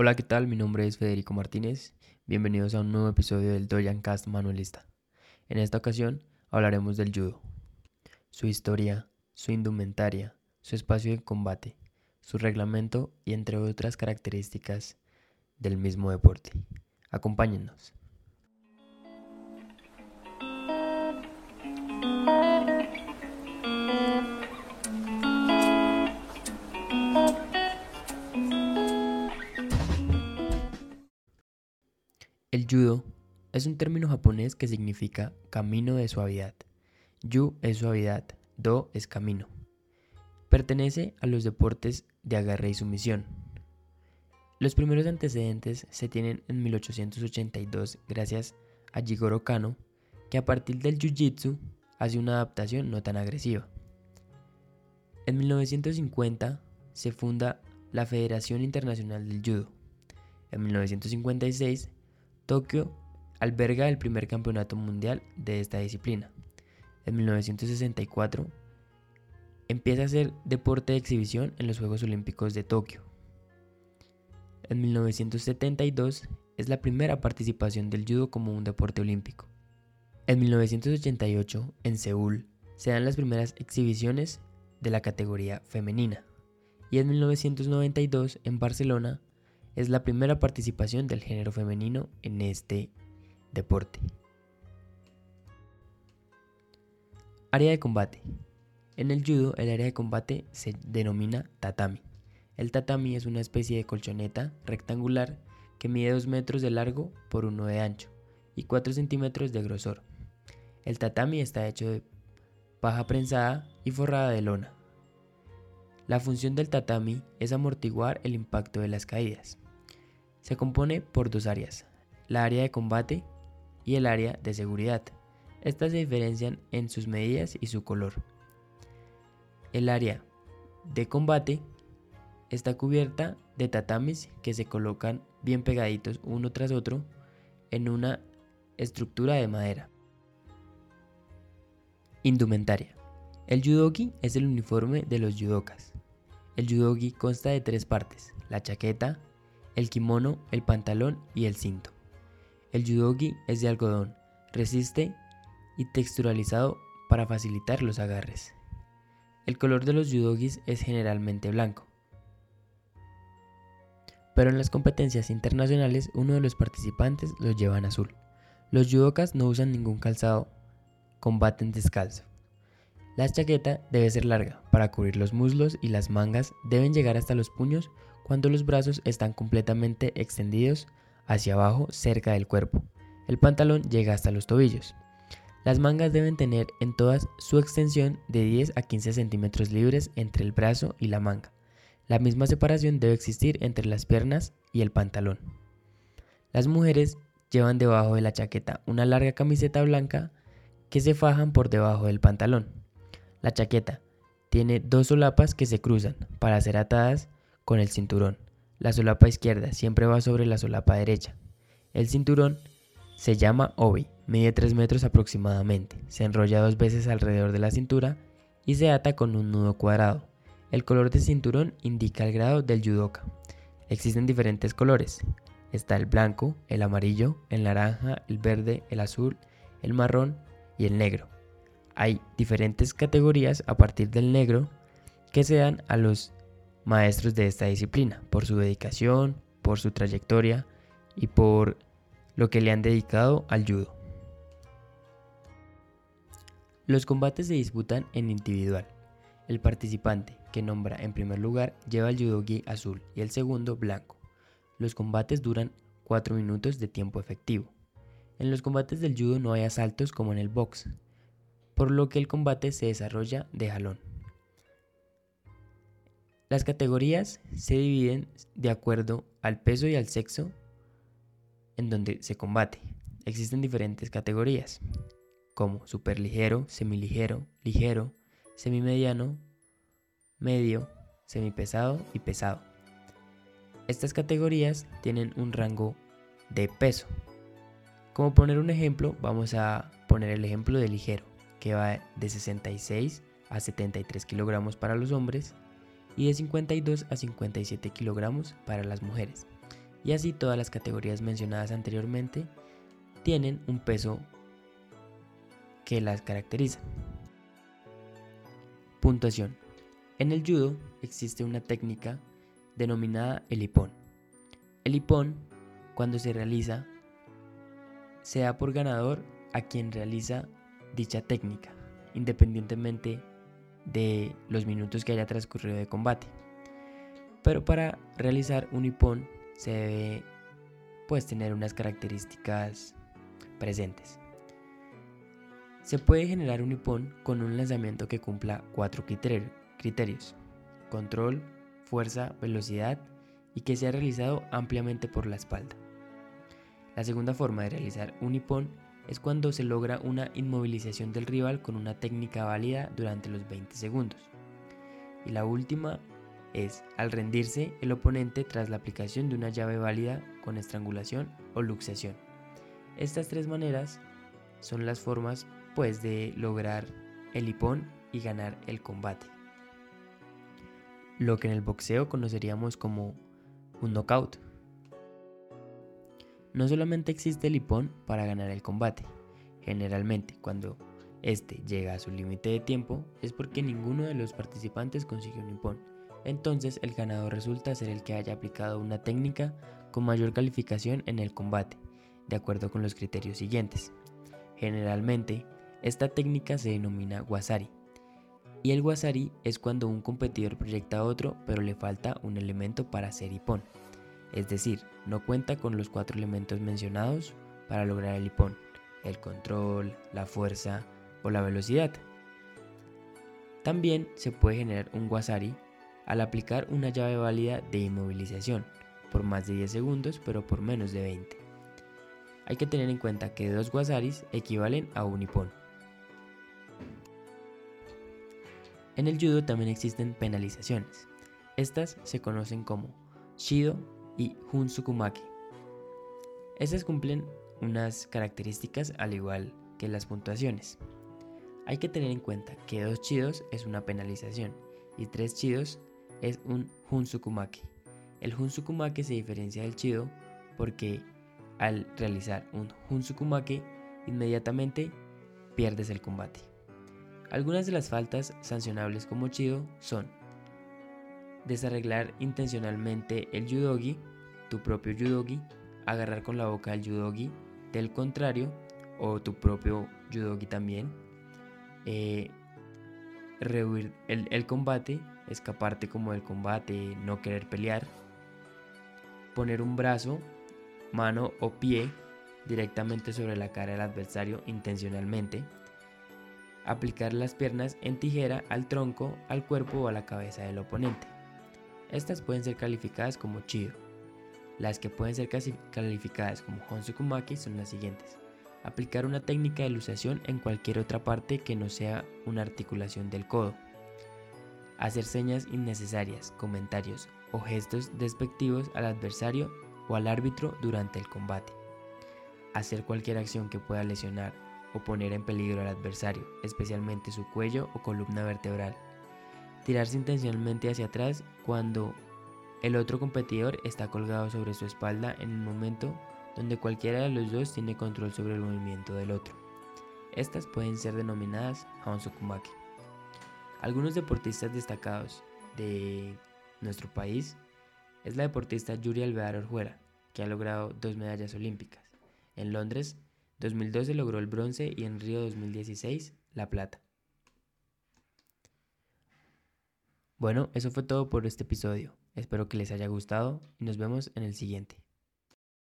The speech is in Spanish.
Hola, ¿qué tal? Mi nombre es Federico Martínez. Bienvenidos a un nuevo episodio del Doyan Cast Manuelista. En esta ocasión hablaremos del judo, su historia, su indumentaria, su espacio de combate, su reglamento y entre otras características del mismo deporte. Acompáñennos. Judo es un término japonés que significa camino de suavidad. Yu es suavidad, do es camino. Pertenece a los deportes de agarre y sumisión. Los primeros antecedentes se tienen en 1882 gracias a Jigoro Kano, que a partir del jiu-jitsu hace una adaptación no tan agresiva. En 1950 se funda la Federación Internacional del Judo. En 1956, Tokio alberga el primer campeonato mundial de esta disciplina. En 1964 empieza a ser deporte de exhibición en los Juegos Olímpicos de Tokio. En 1972 es la primera participación del judo como un deporte olímpico. En 1988, en Seúl, se dan las primeras exhibiciones de la categoría femenina. Y en 1992, en Barcelona, es la primera participación del género femenino en este deporte. Área de combate. En el judo, el área de combate se denomina tatami. El tatami es una especie de colchoneta rectangular que mide 2 metros de largo por 1 de ancho y 4 centímetros de grosor. El tatami está hecho de paja prensada y forrada de lona. La función del tatami es amortiguar el impacto de las caídas. Se compone por dos áreas, la área de combate y el área de seguridad. Estas se diferencian en sus medidas y su color. El área de combate está cubierta de tatamis que se colocan bien pegaditos uno tras otro en una estructura de madera. Indumentaria. El judogi es el uniforme de los judokas. El judogi consta de tres partes, la chaqueta, el kimono, el pantalón y el cinto. El judogi es de algodón, resiste y texturalizado para facilitar los agarres. El color de los judogis es generalmente blanco. Pero en las competencias internacionales uno de los participantes los lleva en azul. Los judokas no usan ningún calzado, combaten descalzo. La chaqueta debe ser larga para cubrir los muslos y las mangas deben llegar hasta los puños cuando los brazos están completamente extendidos hacia abajo cerca del cuerpo. El pantalón llega hasta los tobillos. Las mangas deben tener en todas su extensión de 10 a 15 centímetros libres entre el brazo y la manga. La misma separación debe existir entre las piernas y el pantalón. Las mujeres llevan debajo de la chaqueta una larga camiseta blanca que se fajan por debajo del pantalón. La chaqueta tiene dos solapas que se cruzan para ser atadas con el cinturón. La solapa izquierda siempre va sobre la solapa derecha. El cinturón se llama obi, mide 3 metros aproximadamente, se enrolla dos veces alrededor de la cintura y se ata con un nudo cuadrado. El color del cinturón indica el grado del judoka. Existen diferentes colores. Está el blanco, el amarillo, el naranja, el verde, el azul, el marrón y el negro. Hay diferentes categorías a partir del negro que se dan a los maestros de esta disciplina, por su dedicación, por su trayectoria y por lo que le han dedicado al judo. Los combates se disputan en individual. El participante que nombra en primer lugar lleva el judogi azul y el segundo blanco. Los combates duran 4 minutos de tiempo efectivo. En los combates del judo no hay asaltos como en el box, por lo que el combate se desarrolla de jalón. Las categorías se dividen de acuerdo al peso y al sexo en donde se combate. Existen diferentes categorías, como superligero, semiligero, ligero, semimediano, medio, semipesado y pesado. Estas categorías tienen un rango de peso. Como poner un ejemplo, vamos a poner el ejemplo de ligero, que va de 66 a 73 kilogramos para los hombres y de 52 a 57 kilogramos para las mujeres. y así todas las categorías mencionadas anteriormente tienen un peso que las caracteriza. Puntuación. En el judo existe una técnica denominada el hipón. El hipón, cuando se realiza, se da por ganador a quien realiza dicha técnica, independientemente de los minutos que haya transcurrido de combate. Pero para realizar un hipón se debe pues tener unas características presentes. Se puede generar un hipón con un lanzamiento que cumpla cuatro criterios. Control, fuerza, velocidad y que sea realizado ampliamente por la espalda. La segunda forma de realizar un hipón es cuando se logra una inmovilización del rival con una técnica válida durante los 20 segundos. Y la última es al rendirse el oponente tras la aplicación de una llave válida con estrangulación o luxación. Estas tres maneras son las formas pues de lograr el hipón y ganar el combate. Lo que en el boxeo conoceríamos como un knockout. No solamente existe el hipón para ganar el combate. Generalmente, cuando este llega a su límite de tiempo, es porque ninguno de los participantes consiguió un hipón. Entonces, el ganador resulta ser el que haya aplicado una técnica con mayor calificación en el combate, de acuerdo con los criterios siguientes. Generalmente, esta técnica se denomina wasari. Y el wasari es cuando un competidor proyecta a otro, pero le falta un elemento para hacer hipón es decir, no cuenta con los cuatro elementos mencionados para lograr el hipón, el control, la fuerza o la velocidad. También se puede generar un wasari al aplicar una llave válida de inmovilización por más de 10 segundos pero por menos de 20. Hay que tener en cuenta que dos wasaris equivalen a un hipón. En el judo también existen penalizaciones. Estas se conocen como shido y Hunsukumaki. Estas cumplen unas características al igual que las puntuaciones. Hay que tener en cuenta que dos chidos es una penalización y tres chidos es un Hunsukumaki. El Hunsukumaki se diferencia del chido porque al realizar un Hunsukumaki inmediatamente pierdes el combate. Algunas de las faltas sancionables como chido son desarreglar intencionalmente el yudogi, tu propio yudogi, agarrar con la boca el yudogi del contrario o tu propio yudogi también, eh, rehuir el, el combate, escaparte como del combate, no querer pelear, poner un brazo, mano o pie directamente sobre la cara del adversario intencionalmente, aplicar las piernas en tijera al tronco, al cuerpo o a la cabeza del oponente. Estas pueden ser calificadas como chido. Las que pueden ser calificadas como Honsukumaki son las siguientes. Aplicar una técnica de luxación en cualquier otra parte que no sea una articulación del codo. Hacer señas innecesarias, comentarios o gestos despectivos al adversario o al árbitro durante el combate. Hacer cualquier acción que pueda lesionar o poner en peligro al adversario, especialmente su cuello o columna vertebral tirarse intencionalmente hacia atrás cuando el otro competidor está colgado sobre su espalda en un momento donde cualquiera de los dos tiene control sobre el movimiento del otro. Estas pueden ser denominadas Haonsokumaki. Algunos deportistas destacados de nuestro país es la deportista Yuri Alvear Orjuela, que ha logrado dos medallas olímpicas. En Londres 2012 logró el bronce y en Río 2016 la plata. Bueno, eso fue todo por este episodio. Espero que les haya gustado y nos vemos en el siguiente.